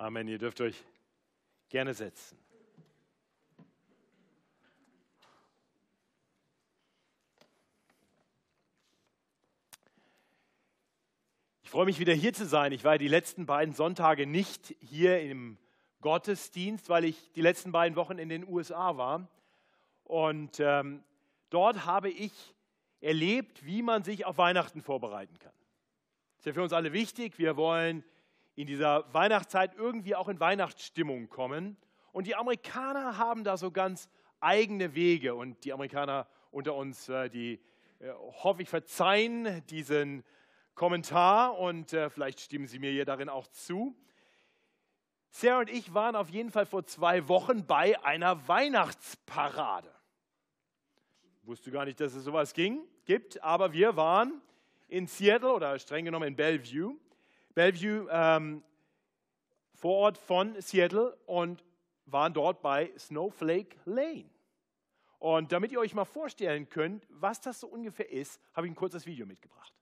Amen. Ihr dürft euch gerne setzen. Ich freue mich wieder hier zu sein. Ich war die letzten beiden Sonntage nicht hier im Gottesdienst, weil ich die letzten beiden Wochen in den USA war. Und ähm, dort habe ich erlebt, wie man sich auf Weihnachten vorbereiten kann. Das ist ja für uns alle wichtig. Wir wollen in dieser Weihnachtszeit irgendwie auch in Weihnachtsstimmung kommen. Und die Amerikaner haben da so ganz eigene Wege. Und die Amerikaner unter uns, äh, die äh, hoffe ich verzeihen diesen Kommentar und äh, vielleicht stimmen Sie mir hier darin auch zu. Sarah und ich waren auf jeden Fall vor zwei Wochen bei einer Weihnachtsparade. Ich wusste gar nicht, dass es sowas ging, gibt, aber wir waren in Seattle oder streng genommen in Bellevue. Bellevue, ähm, Vorort von Seattle und waren dort bei Snowflake Lane. Und damit ihr euch mal vorstellen könnt, was das so ungefähr ist, habe ich ein kurzes Video mitgebracht.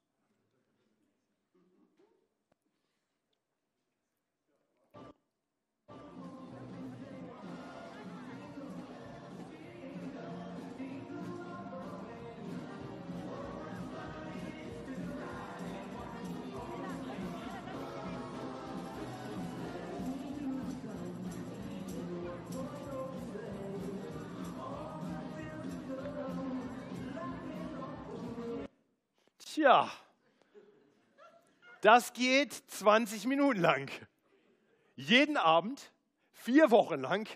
Tja, das geht 20 Minuten lang. Jeden Abend, vier Wochen lang.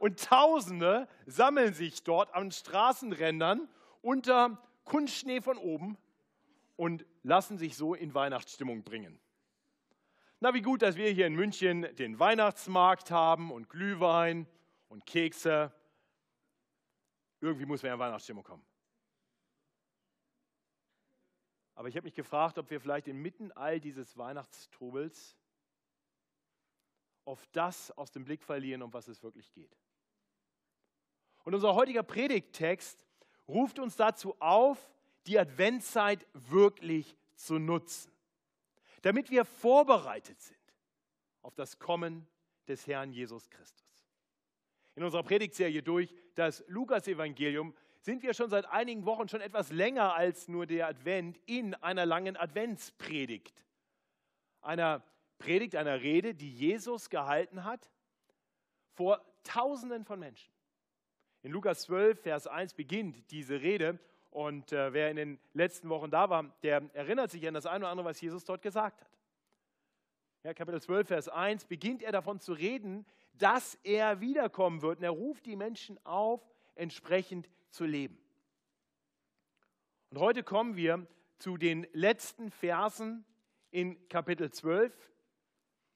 Und Tausende sammeln sich dort an Straßenrändern unter Kunstschnee von oben und lassen sich so in Weihnachtsstimmung bringen. Na, wie gut, dass wir hier in München den Weihnachtsmarkt haben und Glühwein und Kekse. Irgendwie muss man in Weihnachtsstimmung kommen. Aber ich habe mich gefragt, ob wir vielleicht inmitten all dieses Weihnachtstrubels oft das aus dem Blick verlieren, um was es wirklich geht. Und unser heutiger Predigttext ruft uns dazu auf, die Adventszeit wirklich zu nutzen, damit wir vorbereitet sind auf das Kommen des Herrn Jesus Christus. In unserer Predigtserie durch das Lukas-Evangelium sind wir schon seit einigen Wochen, schon etwas länger als nur der Advent, in einer langen Adventspredigt. Einer Predigt, einer Rede, die Jesus gehalten hat vor Tausenden von Menschen. In Lukas 12, Vers 1 beginnt diese Rede und äh, wer in den letzten Wochen da war, der erinnert sich an das eine oder andere, was Jesus dort gesagt hat. Ja, Kapitel 12, Vers 1 beginnt er davon zu reden, dass er wiederkommen wird. Und er ruft die Menschen auf, entsprechend zu leben. Und heute kommen wir zu den letzten Versen in Kapitel 12.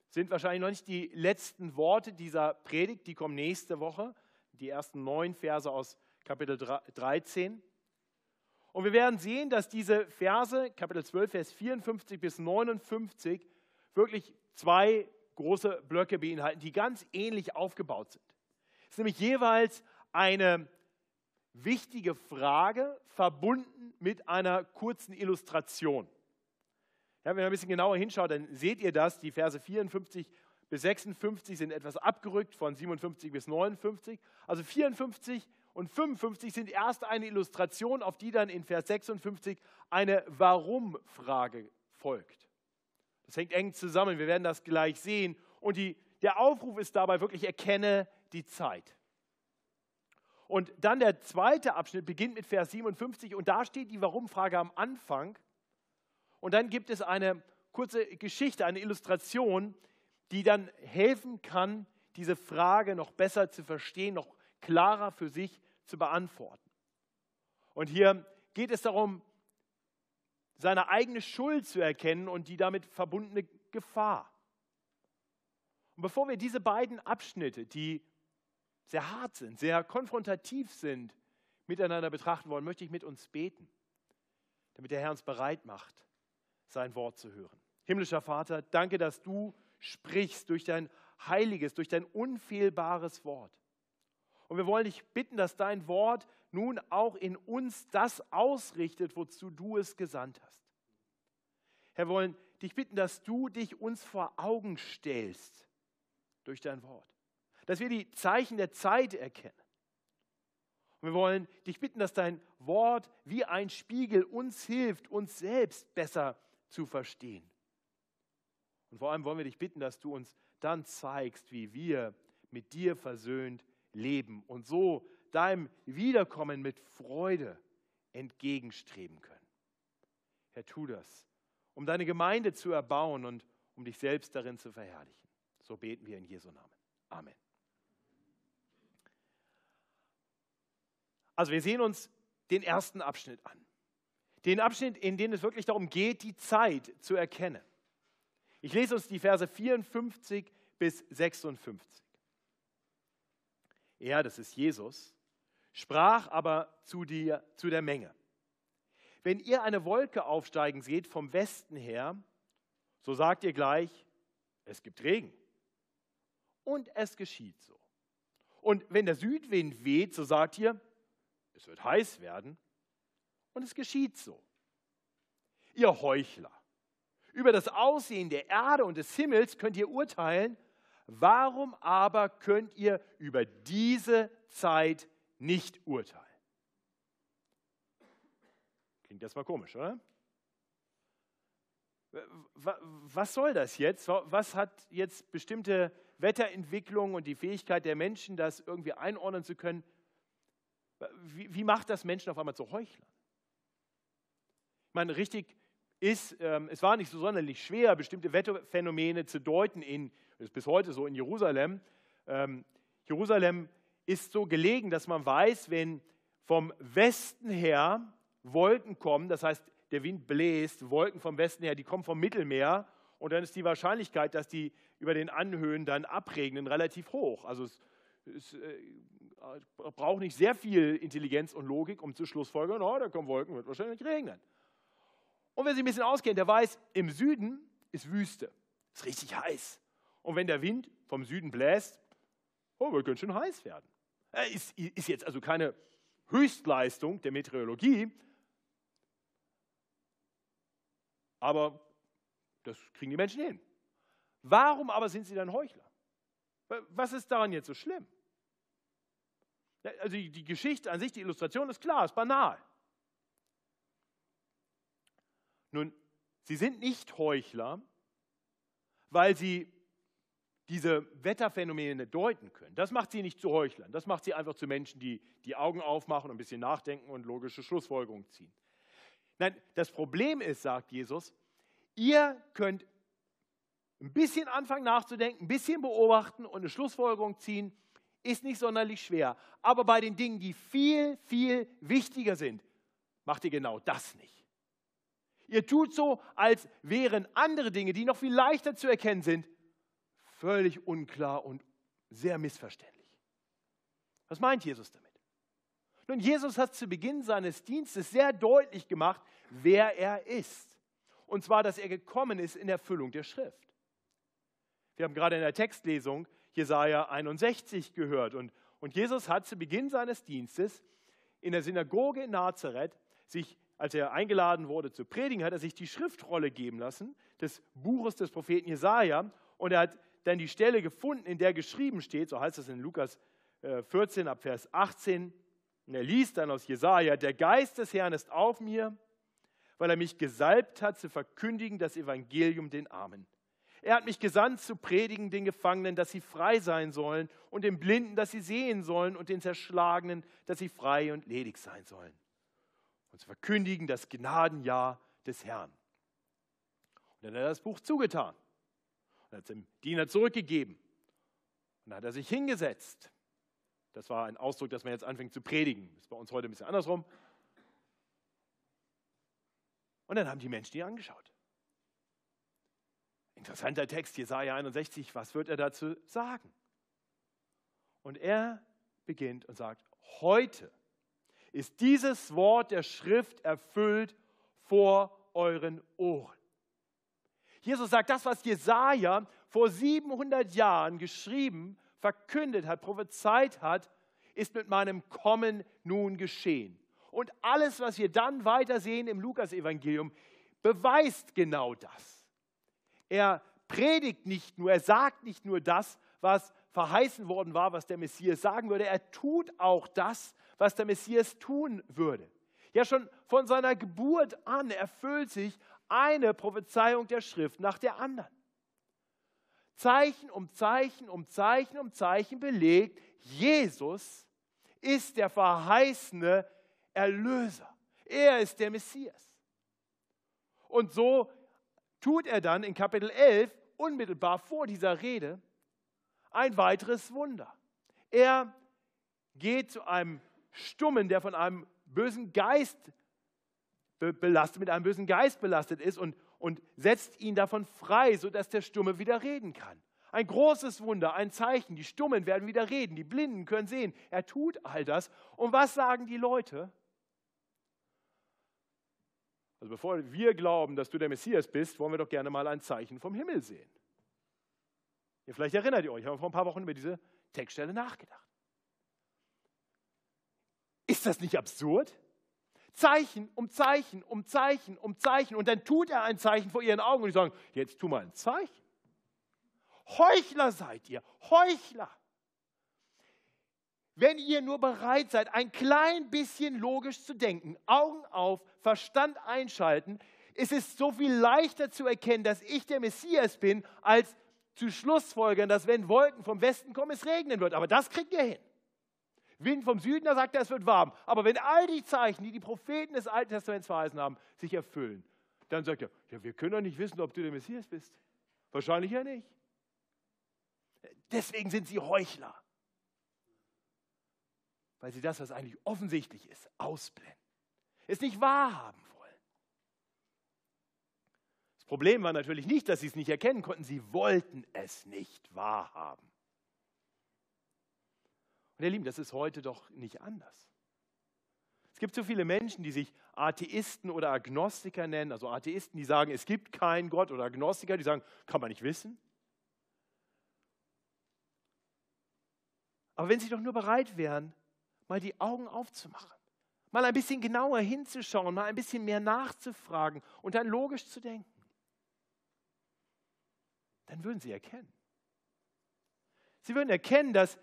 Sind wahrscheinlich noch nicht die letzten Worte dieser Predigt, die kommen nächste Woche, die ersten neun Verse aus Kapitel 13. Und wir werden sehen, dass diese Verse, Kapitel 12, Vers 54 bis 59, wirklich zwei große Blöcke beinhalten, die ganz ähnlich aufgebaut sind. Es ist nämlich jeweils eine wichtige Frage verbunden mit einer kurzen Illustration. Ja, wenn ihr ein bisschen genauer hinschaut, dann seht ihr das. Die Verse 54 bis 56 sind etwas abgerückt von 57 bis 59. Also 54 und 55 sind erst eine Illustration, auf die dann in Vers 56 eine Warum-Frage folgt. Das hängt eng zusammen, wir werden das gleich sehen. Und die, der Aufruf ist dabei wirklich, erkenne die Zeit. Und dann der zweite Abschnitt beginnt mit Vers 57 und da steht die Warum-Frage am Anfang. Und dann gibt es eine kurze Geschichte, eine Illustration, die dann helfen kann, diese Frage noch besser zu verstehen, noch klarer für sich zu beantworten. Und hier geht es darum, seine eigene Schuld zu erkennen und die damit verbundene Gefahr. Und bevor wir diese beiden Abschnitte, die sehr hart sind, sehr konfrontativ sind, miteinander betrachten wollen, möchte ich mit uns beten, damit der Herr uns bereit macht, sein Wort zu hören. Himmlischer Vater, danke, dass du sprichst durch dein heiliges, durch dein unfehlbares Wort. Und wir wollen dich bitten, dass dein Wort nun auch in uns das ausrichtet, wozu du es gesandt hast. Herr, wir wollen dich bitten, dass du dich uns vor Augen stellst, durch dein Wort. Dass wir die Zeichen der Zeit erkennen. Und wir wollen dich bitten, dass dein Wort wie ein Spiegel uns hilft, uns selbst besser zu verstehen. Und vor allem wollen wir dich bitten, dass du uns dann zeigst, wie wir mit dir versöhnt leben und so deinem Wiederkommen mit Freude entgegenstreben können. Herr, tu das, um deine Gemeinde zu erbauen und um dich selbst darin zu verherrlichen. So beten wir in Jesu Namen. Amen. Also wir sehen uns den ersten Abschnitt an. Den Abschnitt, in dem es wirklich darum geht, die Zeit zu erkennen. Ich lese uns die Verse 54 bis 56. Er, das ist Jesus, sprach aber zu, dir, zu der Menge. Wenn ihr eine Wolke aufsteigen seht vom Westen her, so sagt ihr gleich, es gibt Regen. Und es geschieht so. Und wenn der Südwind weht, so sagt ihr, es wird heiß werden. Und es geschieht so. Ihr Heuchler, über das Aussehen der Erde und des Himmels könnt ihr urteilen, warum aber könnt ihr über diese Zeit nicht urteilen? Klingt erstmal komisch, oder? Was soll das jetzt? Was hat jetzt bestimmte Wetterentwicklung und die Fähigkeit der Menschen, das irgendwie einordnen zu können? Wie, wie macht das Menschen auf einmal zu Heuchlern? Ich meine, richtig ist, ähm, es war nicht so sonderlich schwer, bestimmte Wetterphänomene zu deuten, in, das ist bis heute so in Jerusalem. Ähm, Jerusalem ist so gelegen, dass man weiß, wenn vom Westen her Wolken kommen, das heißt, der Wind bläst, Wolken vom Westen her, die kommen vom Mittelmeer und dann ist die Wahrscheinlichkeit, dass die über den Anhöhen dann abregnen, relativ hoch. Also es, es äh, braucht nicht sehr viel Intelligenz und Logik, um zu schlussfolgern, oh, da kommen Wolken, wird wahrscheinlich regnen. Und wer sich ein bisschen auskennt, der weiß, im Süden ist Wüste, ist richtig heiß. Und wenn der Wind vom Süden bläst, oh, wird ganz schön heiß werden. Äh, ist, ist jetzt also keine Höchstleistung der Meteorologie, aber das kriegen die Menschen hin. Warum aber sind sie dann Heuchler? Was ist daran jetzt so schlimm? Also die Geschichte an sich, die Illustration ist klar, ist banal. Nun, sie sind nicht Heuchler, weil sie diese Wetterphänomene deuten können. Das macht sie nicht zu Heuchlern. Das macht sie einfach zu Menschen, die die Augen aufmachen und ein bisschen nachdenken und logische Schlussfolgerungen ziehen. Nein, das Problem ist, sagt Jesus, ihr könnt ein bisschen anfangen nachzudenken, ein bisschen beobachten und eine Schlussfolgerung ziehen, ist nicht sonderlich schwer. Aber bei den Dingen, die viel, viel wichtiger sind, macht ihr genau das nicht. Ihr tut so, als wären andere Dinge, die noch viel leichter zu erkennen sind, völlig unklar und sehr missverständlich. Was meint Jesus damit? Nun, Jesus hat zu Beginn seines Dienstes sehr deutlich gemacht, wer er ist. Und zwar, dass er gekommen ist in Erfüllung der Schrift. Wir haben gerade in der Textlesung Jesaja 61 gehört. Und, und Jesus hat zu Beginn seines Dienstes in der Synagoge in Nazareth sich als er eingeladen wurde zu predigen, hat er sich die Schriftrolle geben lassen des Buches des Propheten Jesaja und er hat dann die Stelle gefunden, in der geschrieben steht, so heißt es in Lukas 14 äh, ab Vers 18. Und er liest dann aus Jesaja: Der Geist des Herrn ist auf mir, weil er mich gesalbt hat, zu verkündigen das Evangelium den Armen. Er hat mich gesandt, zu predigen den Gefangenen, dass sie frei sein sollen, und den Blinden, dass sie sehen sollen, und den Zerschlagenen, dass sie frei und ledig sein sollen und zu verkündigen das Gnadenjahr des Herrn. Und dann hat er das Buch zugetan und hat es dem Diener zurückgegeben. Und dann hat er sich hingesetzt. Das war ein Ausdruck, dass man jetzt anfängt zu predigen. Ist bei uns heute ein bisschen andersrum. Und dann haben die Menschen ihn angeschaut. Interessanter Text, Jesaja 61, was wird er dazu sagen? Und er beginnt und sagt: Heute ist dieses Wort der Schrift erfüllt vor euren Ohren. Jesus sagt, das, was Jesaja vor 700 Jahren geschrieben, verkündet hat, prophezeit hat, ist mit meinem Kommen nun geschehen. Und alles, was wir dann weiter sehen im Lukasevangelium, beweist genau das. Er predigt nicht nur, er sagt nicht nur das, was verheißen worden war, was der Messias sagen würde. Er tut auch das, was der Messias tun würde. Ja, schon von seiner Geburt an erfüllt sich eine Prophezeiung der Schrift nach der anderen. Zeichen um Zeichen um Zeichen um Zeichen belegt, Jesus ist der verheißene Erlöser. Er ist der Messias. Und so tut er dann in Kapitel 11 unmittelbar vor dieser Rede ein weiteres Wunder. Er geht zu einem Stummen, der von einem bösen Geist belastet, mit einem bösen Geist belastet ist und, und setzt ihn davon frei, sodass der Stumme wieder reden kann. Ein großes Wunder, ein Zeichen. Die Stummen werden wieder reden, die Blinden können sehen. Er tut all das. Und was sagen die Leute? Also bevor wir glauben, dass du der Messias bist, wollen wir doch gerne mal ein Zeichen vom Himmel sehen. Ja, vielleicht erinnert ihr euch, wir haben vor ein paar Wochen über diese Textstelle nachgedacht. Ist das nicht absurd? Zeichen um Zeichen um Zeichen um Zeichen und dann tut er ein Zeichen vor ihren Augen und die sagen, jetzt tu mal ein Zeichen. Heuchler seid ihr, Heuchler. Wenn ihr nur bereit seid, ein klein bisschen logisch zu denken, Augen auf, Verstand einschalten, ist es so viel leichter zu erkennen, dass ich der Messias bin, als zu schlussfolgern, dass wenn Wolken vom Westen kommen, es regnen wird. Aber das kriegt ihr hin. Wind vom Süden, da sagt er, es wird warm. Aber wenn all die Zeichen, die die Propheten des Alten Testaments verheißen haben, sich erfüllen, dann sagt er, ja, wir können doch nicht wissen, ob du der Messias bist. Wahrscheinlich ja nicht. Deswegen sind sie Heuchler. Weil sie das, was eigentlich offensichtlich ist, ausblenden. Es nicht wahrhaben wollen. Das Problem war natürlich nicht, dass sie es nicht erkennen konnten, sie wollten es nicht wahrhaben. Und ihr Lieben, das ist heute doch nicht anders. Es gibt so viele Menschen, die sich Atheisten oder Agnostiker nennen, also Atheisten, die sagen, es gibt keinen Gott oder Agnostiker, die sagen, kann man nicht wissen. Aber wenn sie doch nur bereit wären, mal die Augen aufzumachen, mal ein bisschen genauer hinzuschauen, mal ein bisschen mehr nachzufragen und dann logisch zu denken, dann würden sie erkennen. Sie würden erkennen, dass,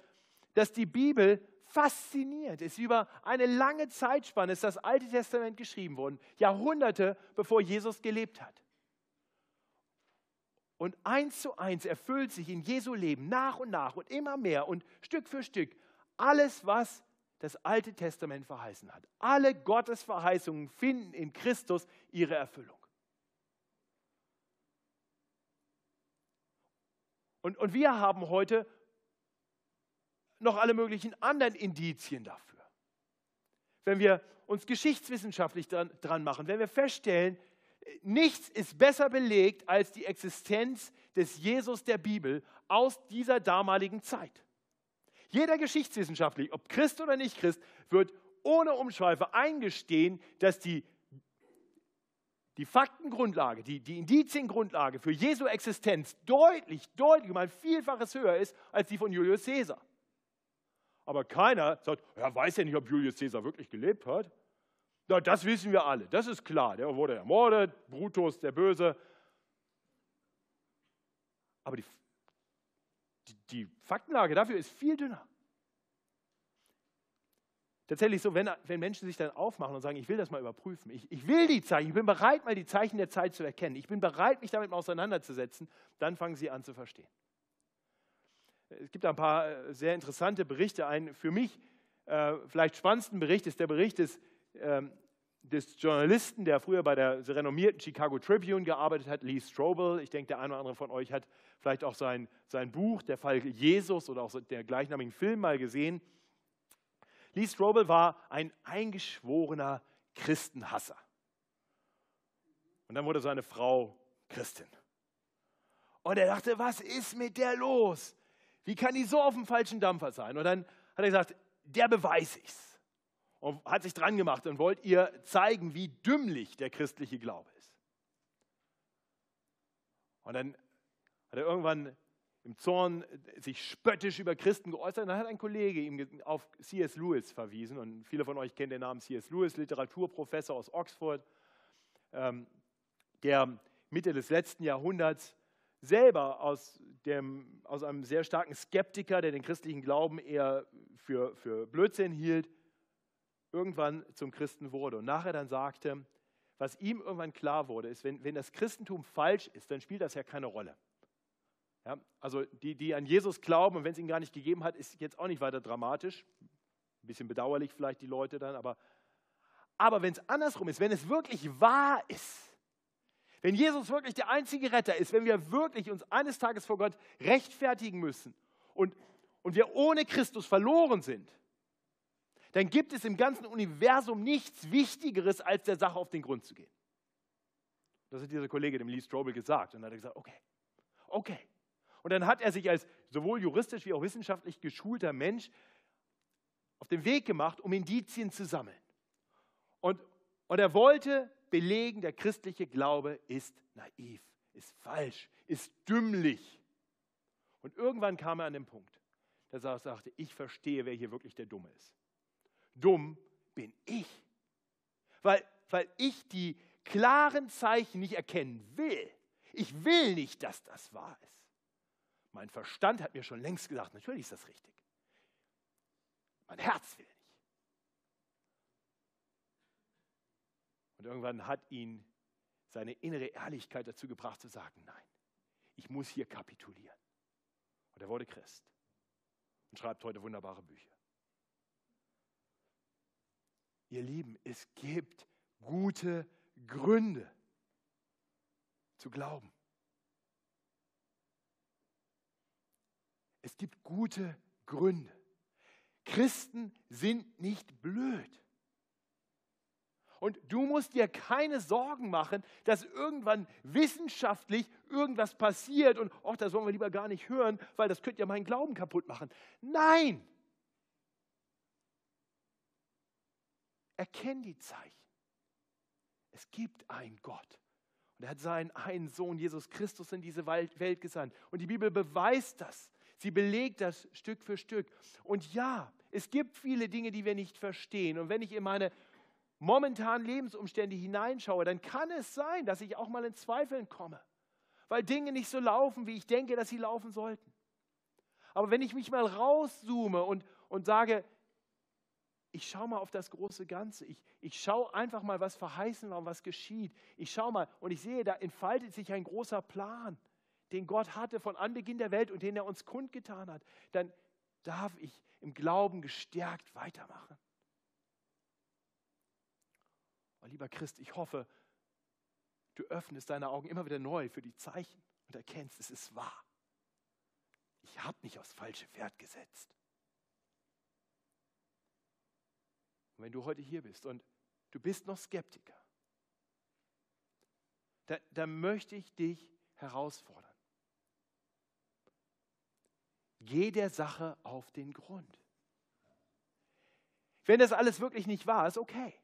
dass die Bibel fasziniert ist. Über eine lange Zeitspanne ist das Alte Testament geschrieben worden, Jahrhunderte bevor Jesus gelebt hat. Und eins zu eins erfüllt sich in Jesu Leben nach und nach und immer mehr und Stück für Stück alles, was das Alte Testament verheißen hat. Alle Gottes Verheißungen finden in Christus ihre Erfüllung. Und, und wir haben heute noch alle möglichen anderen Indizien dafür. Wenn wir uns geschichtswissenschaftlich dran, dran machen, wenn wir feststellen, nichts ist besser belegt als die Existenz des Jesus der Bibel aus dieser damaligen Zeit. Jeder Geschichtswissenschaftler, ob Christ oder nicht Christ, wird ohne Umschweife eingestehen, dass die, die Faktengrundlage, die, die Indiziengrundlage für Jesu Existenz deutlich, deutlich um ein Vielfaches höher ist als die von Julius Caesar. Aber keiner sagt, er weiß ja nicht, ob Julius Caesar wirklich gelebt hat. Na, das wissen wir alle, das ist klar. Der wurde ermordet, Brutus, der Böse. Aber die, die, die Faktenlage dafür ist viel dünner. Tatsächlich so, wenn, wenn Menschen sich dann aufmachen und sagen, ich will das mal überprüfen, ich, ich will die Zeichen, ich bin bereit, mal die Zeichen der Zeit zu erkennen, ich bin bereit, mich damit mal auseinanderzusetzen, dann fangen sie an zu verstehen. Es gibt ein paar äh, sehr interessante Berichte. Ein für mich äh, vielleicht spannendsten Bericht ist der Bericht des ähm, des Journalisten, der früher bei der renommierten Chicago Tribune gearbeitet hat, Lee Strobel. Ich denke, der eine oder andere von euch hat vielleicht auch sein, sein Buch, der Fall Jesus oder auch der gleichnamigen Film mal gesehen. Lee Strobel war ein eingeschworener Christenhasser. Und dann wurde seine Frau Christin. Und er dachte, was ist mit der los? Wie kann die so auf dem falschen Dampfer sein? Und dann hat er gesagt, der beweis ich's und hat sich dran gemacht und wollte ihr zeigen, wie dümmlich der christliche Glaube ist. Und dann hat er irgendwann im Zorn sich spöttisch über Christen geäußert. Und dann hat ein Kollege ihm auf C.S. Lewis verwiesen. Und viele von euch kennen den Namen C.S. Lewis, Literaturprofessor aus Oxford, ähm, der Mitte des letzten Jahrhunderts selber aus dem, aus einem sehr starken Skeptiker, der den christlichen Glauben eher für, für Blödsinn hielt, irgendwann zum Christen wurde und nachher dann sagte, was ihm irgendwann klar wurde, ist, wenn, wenn das Christentum falsch ist, dann spielt das ja keine Rolle. Ja, also die, die an Jesus glauben und wenn es ihn gar nicht gegeben hat, ist jetzt auch nicht weiter dramatisch. Ein bisschen bedauerlich vielleicht die Leute dann, aber, aber wenn es andersrum ist, wenn es wirklich wahr ist, wenn Jesus wirklich der einzige Retter ist, wenn wir wirklich uns eines Tages vor Gott rechtfertigen müssen und, und wir ohne Christus verloren sind, dann gibt es im ganzen Universum nichts Wichtigeres, als der Sache auf den Grund zu gehen. Das hat dieser Kollege dem Lee Strobel gesagt. Und dann hat er gesagt, okay, okay. Und dann hat er sich als sowohl juristisch wie auch wissenschaftlich geschulter Mensch auf den Weg gemacht, um Indizien zu sammeln. Und, und er wollte belegen, der christliche Glaube ist naiv, ist falsch, ist dümmlich. Und irgendwann kam er an den Punkt, dass er sagte, ich verstehe, wer hier wirklich der Dumme ist. Dumm bin ich, weil, weil ich die klaren Zeichen nicht erkennen will. Ich will nicht, dass das wahr ist. Mein Verstand hat mir schon längst gesagt, natürlich ist das richtig. Mein Herz will nicht. Und irgendwann hat ihn seine innere Ehrlichkeit dazu gebracht zu sagen, nein, ich muss hier kapitulieren. Und er wurde Christ und schreibt heute wunderbare Bücher. Ihr Lieben, es gibt gute Gründe zu glauben. Es gibt gute Gründe. Christen sind nicht blöd. Und du musst dir keine Sorgen machen, dass irgendwann wissenschaftlich irgendwas passiert und, ach, das wollen wir lieber gar nicht hören, weil das könnte ja meinen Glauben kaputt machen. Nein! Erkenn die Zeichen. Es gibt einen Gott. Und er hat seinen einen Sohn, Jesus Christus, in diese Welt gesandt. Und die Bibel beweist das. Sie belegt das Stück für Stück. Und ja, es gibt viele Dinge, die wir nicht verstehen. Und wenn ich in meine momentanen Lebensumstände hineinschaue, dann kann es sein, dass ich auch mal in Zweifeln komme, weil Dinge nicht so laufen, wie ich denke, dass sie laufen sollten. Aber wenn ich mich mal rauszoome und, und sage, ich schaue mal auf das große Ganze, ich, ich schaue einfach mal, was verheißen war und was geschieht. Ich schaue mal und ich sehe, da entfaltet sich ein großer Plan, den Gott hatte von Anbeginn der Welt und den er uns kundgetan hat. Dann darf ich im Glauben gestärkt weitermachen. Und lieber Christ, ich hoffe, du öffnest deine Augen immer wieder neu für die Zeichen und erkennst, es ist wahr. Ich habe nicht aufs falsche Pferd gesetzt. Und wenn du heute hier bist und du bist noch Skeptiker, dann, dann möchte ich dich herausfordern. Geh der Sache auf den Grund. Wenn das alles wirklich nicht wahr ist, okay.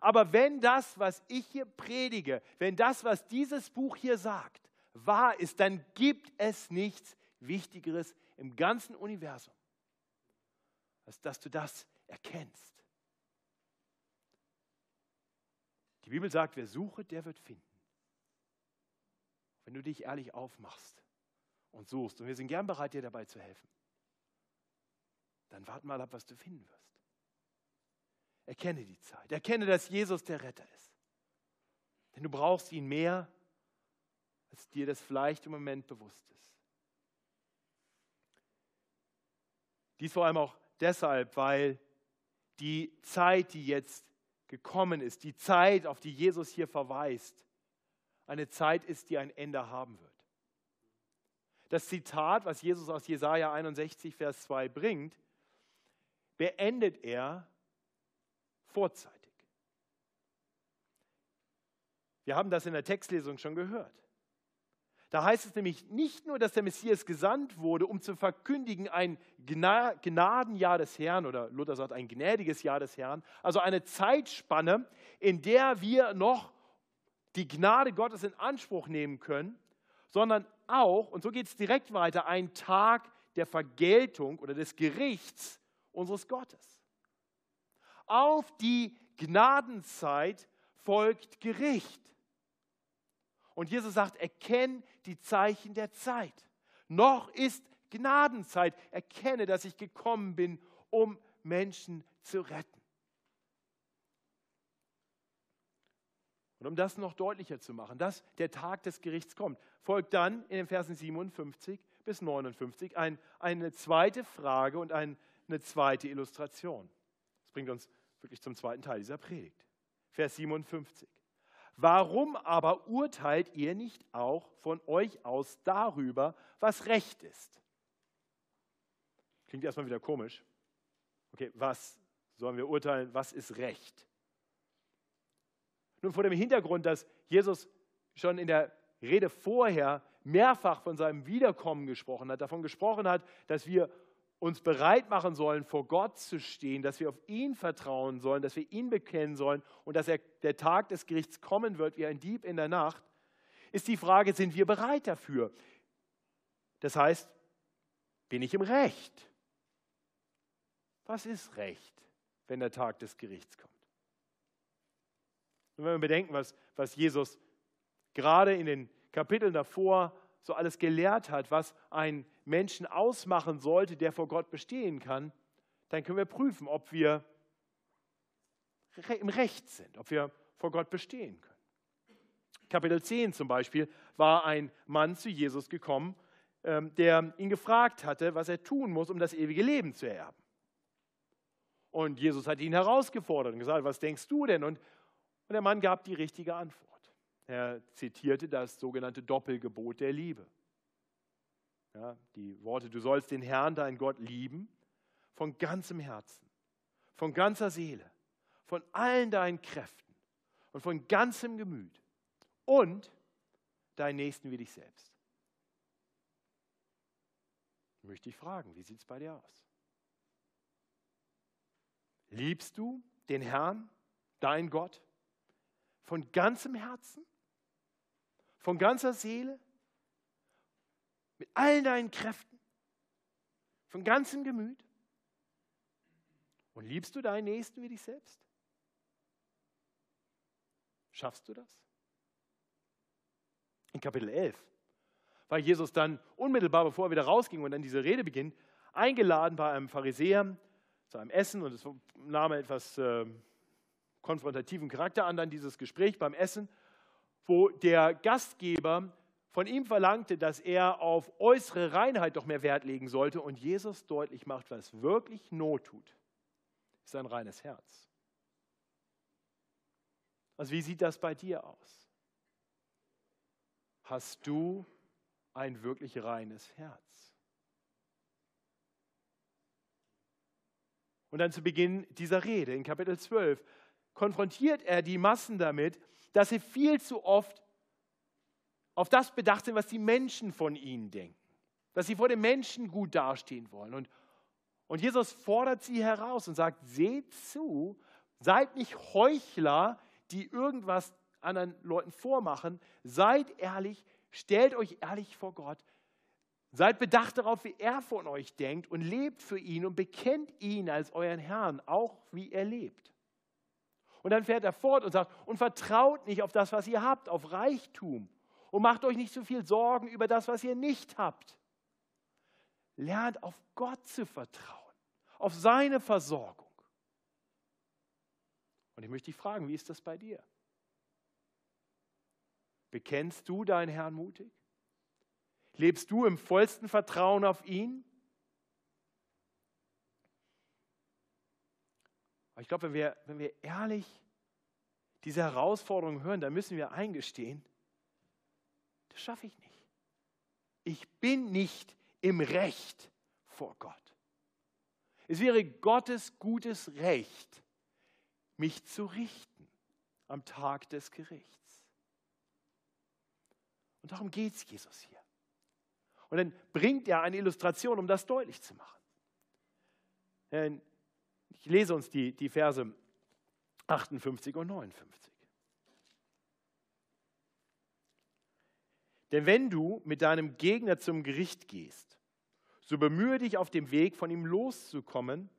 Aber wenn das, was ich hier predige, wenn das, was dieses Buch hier sagt, wahr ist, dann gibt es nichts Wichtigeres im ganzen Universum, als dass du das erkennst. Die Bibel sagt, wer sucht, der wird finden. Wenn du dich ehrlich aufmachst und suchst, und wir sind gern bereit, dir dabei zu helfen, dann warte mal ab, was du finden wirst. Erkenne die Zeit. Erkenne, dass Jesus der Retter ist. Denn du brauchst ihn mehr, als dir das vielleicht im Moment bewusst ist. Dies vor allem auch deshalb, weil die Zeit, die jetzt gekommen ist, die Zeit, auf die Jesus hier verweist, eine Zeit ist, die ein Ende haben wird. Das Zitat, was Jesus aus Jesaja 61, Vers 2 bringt, beendet er vorzeitig. Wir haben das in der Textlesung schon gehört. Da heißt es nämlich nicht nur, dass der Messias gesandt wurde, um zu verkündigen ein Gnadenjahr des Herrn oder Luther sagt ein gnädiges Jahr des Herrn, also eine Zeitspanne, in der wir noch die Gnade Gottes in Anspruch nehmen können, sondern auch, und so geht es direkt weiter, ein Tag der Vergeltung oder des Gerichts unseres Gottes. Auf die Gnadenzeit folgt Gericht. Und Jesus sagt, erkenn die Zeichen der Zeit. Noch ist Gnadenzeit. Erkenne, dass ich gekommen bin, um Menschen zu retten. Und um das noch deutlicher zu machen, dass der Tag des Gerichts kommt, folgt dann in den Versen 57 bis 59 ein, eine zweite Frage und ein, eine zweite Illustration. Das bringt uns wirklich zum zweiten Teil dieser Predigt. Vers 57. Warum aber urteilt ihr nicht auch von euch aus darüber, was recht ist? Klingt erstmal wieder komisch. Okay, was sollen wir urteilen? Was ist recht? Nun, vor dem Hintergrund, dass Jesus schon in der Rede vorher mehrfach von seinem Wiederkommen gesprochen hat, davon gesprochen hat, dass wir uns bereit machen sollen, vor Gott zu stehen, dass wir auf ihn vertrauen sollen, dass wir ihn bekennen sollen und dass er, der Tag des Gerichts kommen wird wie ein Dieb in der Nacht, ist die Frage, sind wir bereit dafür? Das heißt, bin ich im Recht? Was ist Recht, wenn der Tag des Gerichts kommt? Und wenn wir bedenken, was, was Jesus gerade in den Kapiteln davor so alles gelehrt hat, was einen Menschen ausmachen sollte, der vor Gott bestehen kann, dann können wir prüfen, ob wir im Recht sind, ob wir vor Gott bestehen können. Kapitel 10 zum Beispiel war ein Mann zu Jesus gekommen, ähm, der ihn gefragt hatte, was er tun muss, um das ewige Leben zu erben. Und Jesus hat ihn herausgefordert und gesagt, was denkst du denn? Und, und der Mann gab die richtige Antwort. Er zitierte das sogenannte Doppelgebot der Liebe. Ja, die Worte, du sollst den Herrn, dein Gott, lieben, von ganzem Herzen, von ganzer Seele, von allen deinen Kräften und von ganzem Gemüt und deinen Nächsten wie dich selbst. Möchte ich fragen, wie sieht es bei dir aus? Liebst du den Herrn, dein Gott, von ganzem Herzen, von ganzer Seele, mit allen deinen Kräften, von ganzem Gemüt? Und liebst du deinen Nächsten wie dich selbst? Schaffst du das? In Kapitel 11 war Jesus dann unmittelbar, bevor er wieder rausging und dann diese Rede beginnt, eingeladen bei einem Pharisäer zu einem Essen und es nahm etwas äh, konfrontativen Charakter an, dann dieses Gespräch beim Essen, wo der Gastgeber von ihm verlangte, dass er auf äußere Reinheit doch mehr Wert legen sollte und Jesus deutlich macht, was wirklich Not tut, ist ein reines Herz. Also wie sieht das bei dir aus? Hast du ein wirklich reines Herz? Und dann zu Beginn dieser Rede in Kapitel 12 konfrontiert er die Massen damit, dass sie viel zu oft auf das bedacht sind, was die Menschen von ihnen denken. Dass sie vor den Menschen gut dastehen wollen. Und, und Jesus fordert sie heraus und sagt, seht zu, seid nicht Heuchler, die irgendwas anderen Leuten vormachen. Seid ehrlich, stellt euch ehrlich vor Gott. Seid bedacht darauf, wie er von euch denkt und lebt für ihn und bekennt ihn als euren Herrn, auch wie er lebt. Und dann fährt er fort und sagt, und vertraut nicht auf das, was ihr habt, auf Reichtum und macht euch nicht so viel Sorgen über das, was ihr nicht habt. Lernt auf Gott zu vertrauen, auf seine Versorgung. Und ich möchte dich fragen, wie ist das bei dir? Bekennst du deinen Herrn mutig? Lebst du im vollsten Vertrauen auf ihn? Aber ich glaube, wenn wir, wenn wir ehrlich diese Herausforderung hören, dann müssen wir eingestehen, das schaffe ich nicht. Ich bin nicht im Recht vor Gott. Es wäre Gottes gutes Recht, mich zu richten am Tag des Gerichts. Und darum geht es Jesus hier. Und dann bringt er eine Illustration, um das deutlich zu machen. Ich lese uns die, die Verse 58 und 59. Denn wenn du mit deinem Gegner zum Gericht gehst, so bemühe dich auf dem Weg, von ihm loszukommen,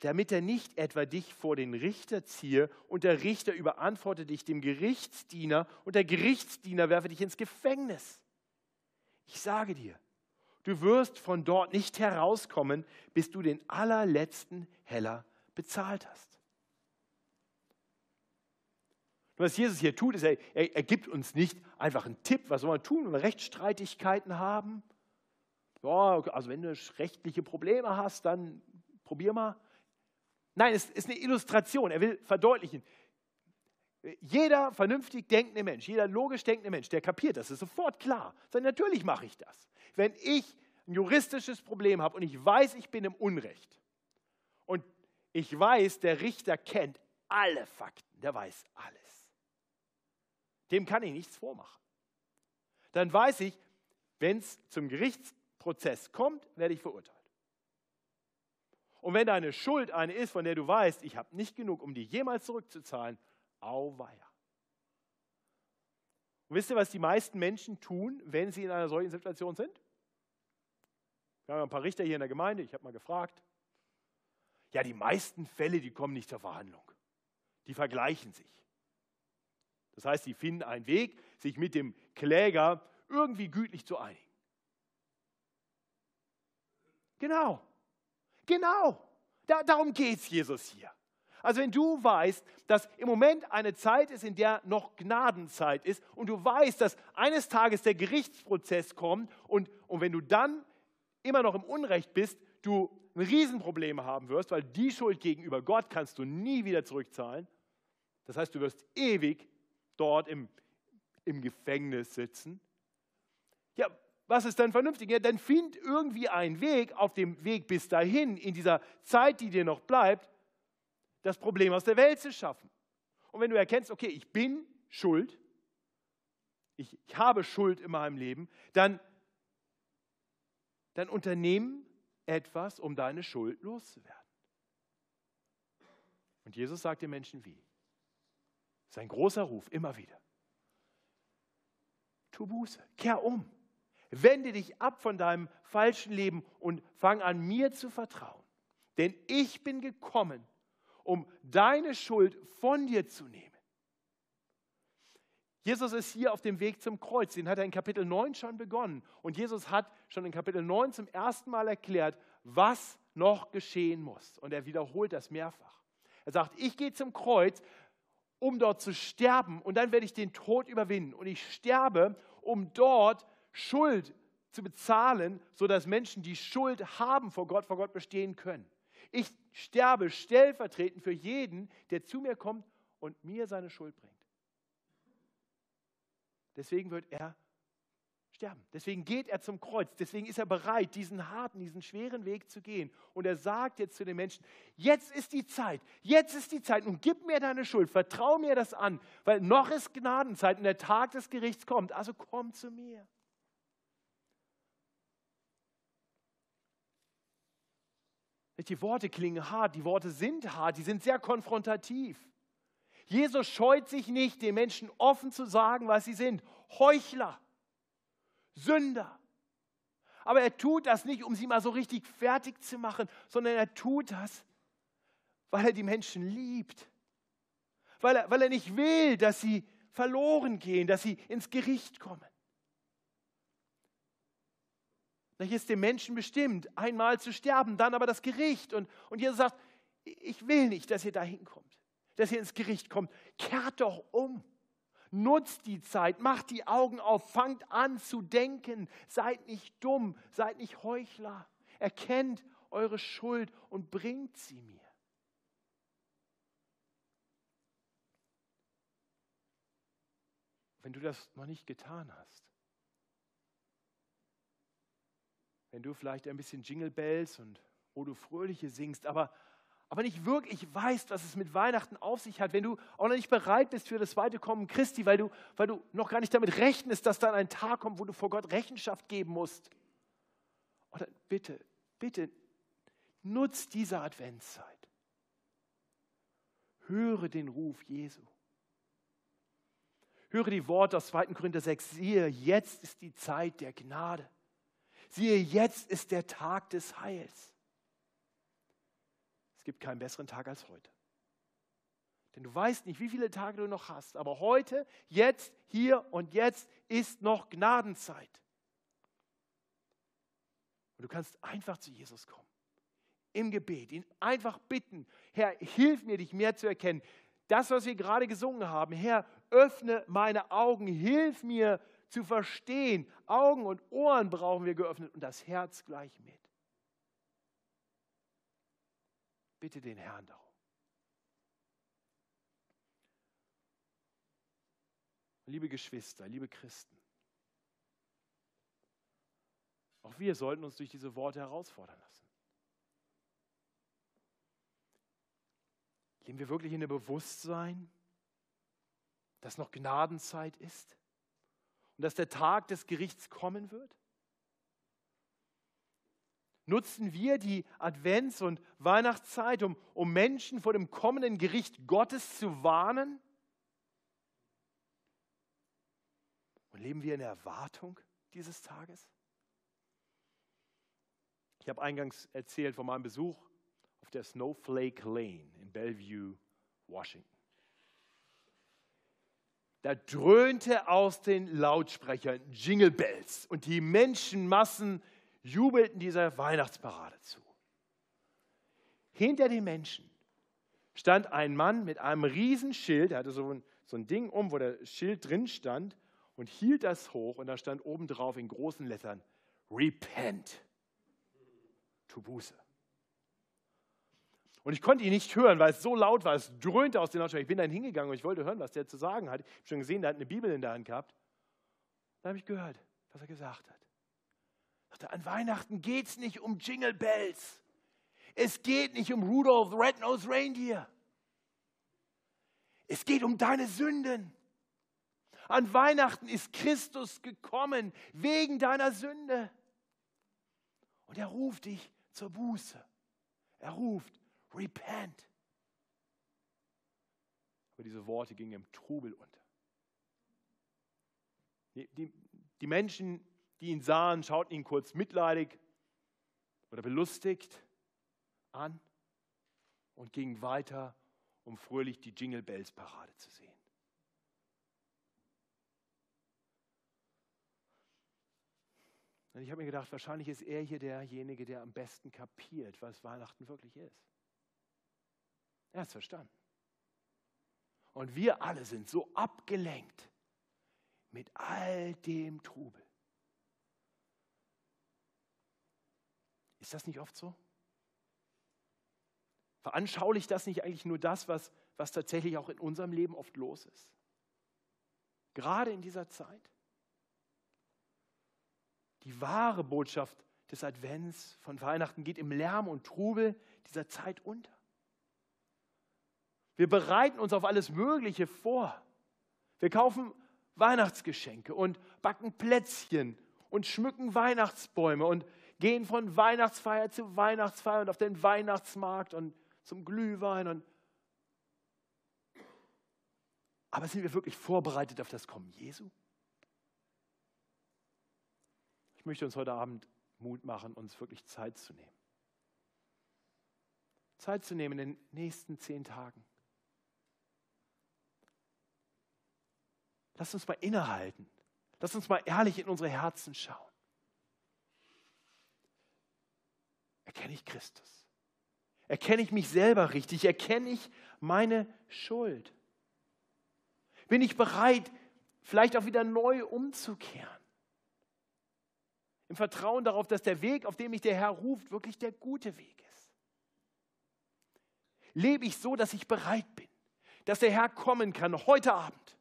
damit er nicht etwa dich vor den Richter ziehe und der Richter überantworte dich dem Gerichtsdiener und der Gerichtsdiener werfe dich ins Gefängnis. Ich sage dir, Du wirst von dort nicht herauskommen, bis du den allerletzten Heller bezahlt hast. Was Jesus hier tut, ist, er, er, er gibt uns nicht einfach einen Tipp, was soll man tun, wenn wir Rechtsstreitigkeiten haben. Ja, also wenn du rechtliche Probleme hast, dann probier mal. Nein, es ist eine Illustration. Er will verdeutlichen, jeder vernünftig denkende Mensch, jeder logisch denkende Mensch, der kapiert das, ist sofort klar. Sagt, natürlich mache ich das. Wenn ich ein juristisches Problem habe und ich weiß, ich bin im Unrecht und ich weiß, der Richter kennt alle Fakten, der weiß alles. Dem kann ich nichts vormachen. Dann weiß ich, wenn es zum Gerichtsprozess kommt, werde ich verurteilt. Und wenn deine Schuld eine ist, von der du weißt, ich habe nicht genug, um die jemals zurückzuzahlen, auweia. Und wisst ihr, was die meisten Menschen tun, wenn sie in einer solchen Situation sind? Wir haben ein paar Richter hier in der Gemeinde, ich habe mal gefragt. Ja, die meisten Fälle, die kommen nicht zur Verhandlung. Die vergleichen sich. Das heißt, sie finden einen Weg, sich mit dem Kläger irgendwie gütlich zu einigen. Genau. Genau. Da, darum geht es Jesus hier. Also wenn du weißt, dass im Moment eine Zeit ist, in der noch Gnadenzeit ist und du weißt, dass eines Tages der Gerichtsprozess kommt und, und wenn du dann immer noch im Unrecht bist, du ein Riesenproblem haben wirst, weil die Schuld gegenüber Gott kannst du nie wieder zurückzahlen. Das heißt, du wirst ewig dort im, im Gefängnis sitzen. Ja, was ist dann vernünftig? Ja, dann find irgendwie einen Weg auf dem Weg bis dahin, in dieser Zeit, die dir noch bleibt, das Problem aus der Welt zu schaffen. Und wenn du erkennst, okay, ich bin schuld, ich, ich habe Schuld in meinem Leben, dann, dann unternehmen etwas, um deine Schuld loszuwerden. Und Jesus sagt den Menschen wie? Das ist ein großer Ruf, immer wieder. Tu Buße, kehr um. Wende dich ab von deinem falschen Leben und fang an, mir zu vertrauen. Denn ich bin gekommen, um deine Schuld von dir zu nehmen. Jesus ist hier auf dem Weg zum Kreuz. Den hat er in Kapitel 9 schon begonnen. Und Jesus hat schon in Kapitel 9 zum ersten Mal erklärt, was noch geschehen muss. Und er wiederholt das mehrfach. Er sagt, ich gehe zum Kreuz, um dort zu sterben und dann werde ich den Tod überwinden. Und ich sterbe, um dort Schuld zu bezahlen, sodass Menschen, die Schuld haben vor Gott, vor Gott bestehen können. Ich sterbe stellvertretend für jeden, der zu mir kommt und mir seine Schuld bringt. Deswegen wird er sterben. Deswegen geht er zum Kreuz. Deswegen ist er bereit, diesen harten, diesen schweren Weg zu gehen. Und er sagt jetzt zu den Menschen, jetzt ist die Zeit, jetzt ist die Zeit und gib mir deine Schuld, vertrau mir das an, weil noch ist Gnadenzeit und der Tag des Gerichts kommt. Also komm zu mir. Die Worte klingen hart, die Worte sind hart, die sind sehr konfrontativ. Jesus scheut sich nicht, den Menschen offen zu sagen, was sie sind. Heuchler. Sünder. Aber er tut das nicht, um sie mal so richtig fertig zu machen, sondern er tut das, weil er die Menschen liebt. Weil er, weil er nicht will, dass sie verloren gehen, dass sie ins Gericht kommen. Hier ist dem Menschen bestimmt, einmal zu sterben, dann aber das Gericht. Und, und Jesus sagt, ich will nicht, dass ihr da hinkommt, dass ihr ins Gericht kommt. Kehrt doch um. Nutzt die Zeit, macht die Augen auf, fangt an zu denken. Seid nicht dumm, seid nicht Heuchler. Erkennt eure Schuld und bringt sie mir. Wenn du das noch nicht getan hast, wenn du vielleicht ein bisschen Jingle Bells und O du Fröhliche singst, aber aber nicht wirklich weißt, was es mit Weihnachten auf sich hat, wenn du auch noch nicht bereit bist für das zweite Kommen Christi, weil du, weil du noch gar nicht damit rechnest, dass dann ein Tag kommt, wo du vor Gott Rechenschaft geben musst. Oder bitte, bitte, nutz diese Adventszeit. Höre den Ruf Jesu. Höre die Worte aus 2. Korinther 6. Siehe, jetzt ist die Zeit der Gnade. Siehe, jetzt ist der Tag des Heils. Es gibt keinen besseren Tag als heute. Denn du weißt nicht, wie viele Tage du noch hast. Aber heute, jetzt, hier und jetzt ist noch Gnadenzeit. Und du kannst einfach zu Jesus kommen. Im Gebet, ihn einfach bitten, Herr, hilf mir, dich mehr zu erkennen. Das, was wir gerade gesungen haben, Herr, öffne meine Augen, hilf mir zu verstehen. Augen und Ohren brauchen wir geöffnet und das Herz gleich mit. Bitte den Herrn darum. Liebe Geschwister, liebe Christen, auch wir sollten uns durch diese Worte herausfordern lassen. Leben wir wirklich in dem Bewusstsein, dass noch Gnadenzeit ist und dass der Tag des Gerichts kommen wird? Nutzen wir die Advents- und Weihnachtszeit, um, um Menschen vor dem kommenden Gericht Gottes zu warnen? Und leben wir in Erwartung dieses Tages? Ich habe eingangs erzählt von meinem Besuch auf der Snowflake Lane in Bellevue, Washington. Da dröhnte aus den Lautsprechern Jingle Bells und die Menschenmassen jubelten dieser Weihnachtsparade zu. Hinter den Menschen stand ein Mann mit einem Riesenschild, er hatte so ein, so ein Ding um, wo der Schild drin stand und hielt das hoch und da stand oben drauf in großen Lettern, Repent, tu Buße. Und ich konnte ihn nicht hören, weil es so laut war, es dröhnte aus den Lautsprechern. Ich bin dann hingegangen und ich wollte hören, was der zu sagen hat. Ich habe schon gesehen, der hat eine Bibel in der Hand gehabt. Da habe ich gehört, was er gesagt hat. Er sagte, an Weihnachten geht es nicht um Jingle Bells. Es geht nicht um Rudolph Red-Nosed Reindeer. Es geht um deine Sünden. An Weihnachten ist Christus gekommen wegen deiner Sünde. Und er ruft dich zur Buße. Er ruft, repent. Aber diese Worte gingen im Trubel unter. Die, die, die Menschen, die ihn sahen, schauten ihn kurz mitleidig oder belustigt an und gingen weiter, um fröhlich die Jingle Bells Parade zu sehen. Und ich habe mir gedacht, wahrscheinlich ist er hier derjenige, der am besten kapiert, was Weihnachten wirklich ist. Er hat es verstanden. Und wir alle sind so abgelenkt mit all dem Trubel. Ist das nicht oft so? Veranschaulicht das nicht eigentlich nur das, was, was tatsächlich auch in unserem Leben oft los ist? Gerade in dieser Zeit. Die wahre Botschaft des Advents von Weihnachten geht im Lärm und Trubel dieser Zeit unter. Wir bereiten uns auf alles Mögliche vor. Wir kaufen Weihnachtsgeschenke und backen Plätzchen und schmücken Weihnachtsbäume und gehen von Weihnachtsfeier zu Weihnachtsfeier und auf den Weihnachtsmarkt und zum Glühwein. Und Aber sind wir wirklich vorbereitet auf das Kommen Jesu? Ich möchte uns heute Abend Mut machen, uns wirklich Zeit zu nehmen. Zeit zu nehmen in den nächsten zehn Tagen. Lass uns mal innehalten. Lass uns mal ehrlich in unsere Herzen schauen. Erkenne ich Christus? Erkenne ich mich selber richtig? Erkenne ich meine Schuld? Bin ich bereit, vielleicht auch wieder neu umzukehren? Im Vertrauen darauf, dass der Weg, auf dem mich der Herr ruft, wirklich der gute Weg ist. Lebe ich so, dass ich bereit bin, dass der Herr kommen kann heute Abend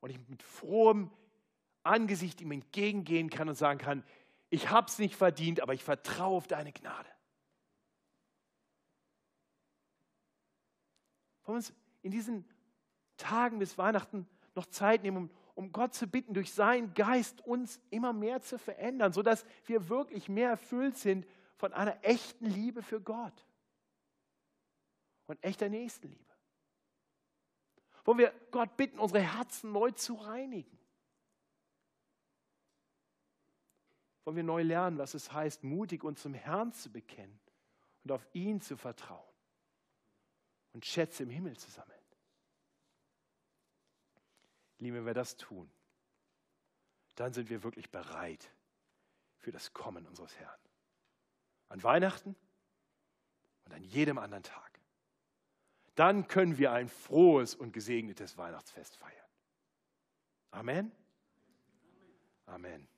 und ich mit frohem Angesicht ihm entgegengehen kann und sagen kann, ich habe es nicht verdient, aber ich vertraue auf deine Gnade. Wollen wir uns in diesen Tagen bis Weihnachten noch Zeit nehmen, um um Gott zu bitten, durch seinen Geist uns immer mehr zu verändern, sodass wir wirklich mehr erfüllt sind von einer echten Liebe für Gott und echter Nächstenliebe. Wo wir Gott bitten, unsere Herzen neu zu reinigen. Wo wir neu lernen, was es heißt, mutig uns zum Herrn zu bekennen und auf ihn zu vertrauen und Schätze im Himmel zu sammeln. Liebe, wenn wir das tun, dann sind wir wirklich bereit, für das Kommen unseres Herrn. An Weihnachten und an jedem anderen Tag. Dann können wir ein frohes und gesegnetes Weihnachtsfest feiern. Amen. Amen.